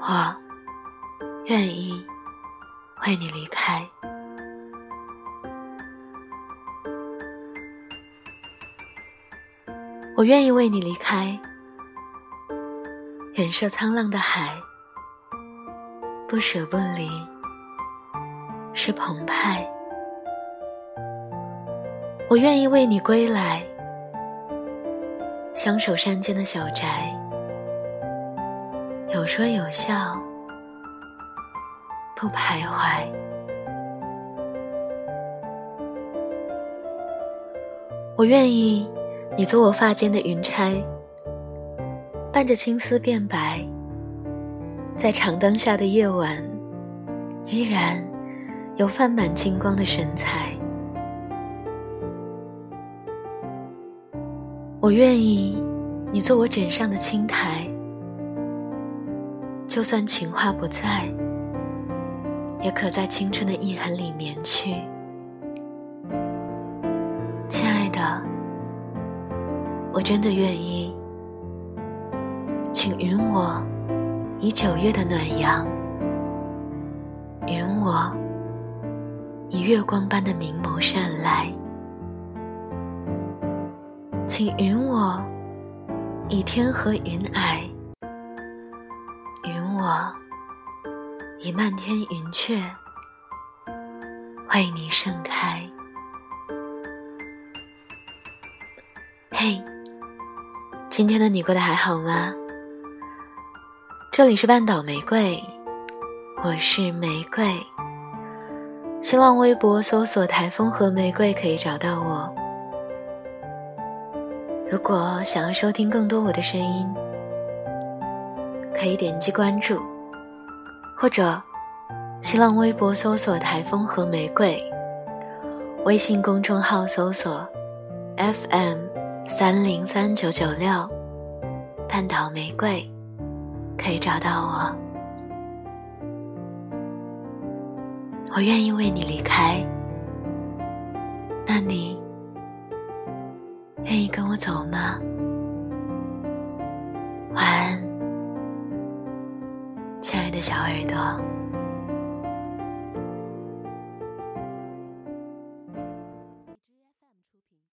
我愿意为你离开。我愿意为你离开，远涉沧浪的海，不舍不离，是澎湃。我愿意为你归来，相守山间的小宅，有说有笑，不徘徊。我愿意。你做我发间的云钗，伴着青丝变白，在长灯下的夜晚，依然有泛满金光的神采。我愿意你做我枕上的青苔，就算情话不在，也可在青春的遗痕里眠去。亲爱的我真的愿意，请允我以九月的暖阳，允我以月光般的明眸善睐，请允我以天河云霭，我以漫天云雀为你盛开。嘿。今天的你过得还好吗？这里是半岛玫瑰，我是玫瑰。新浪微博搜索“台风和玫瑰”可以找到我。如果想要收听更多我的声音，可以点击关注，或者新浪微博搜索“台风和玫瑰”，微信公众号搜索 “FM”。三零三九九六，半岛玫瑰，可以找到我。我愿意为你离开，那你愿意跟我走吗？晚安，的小耳朵。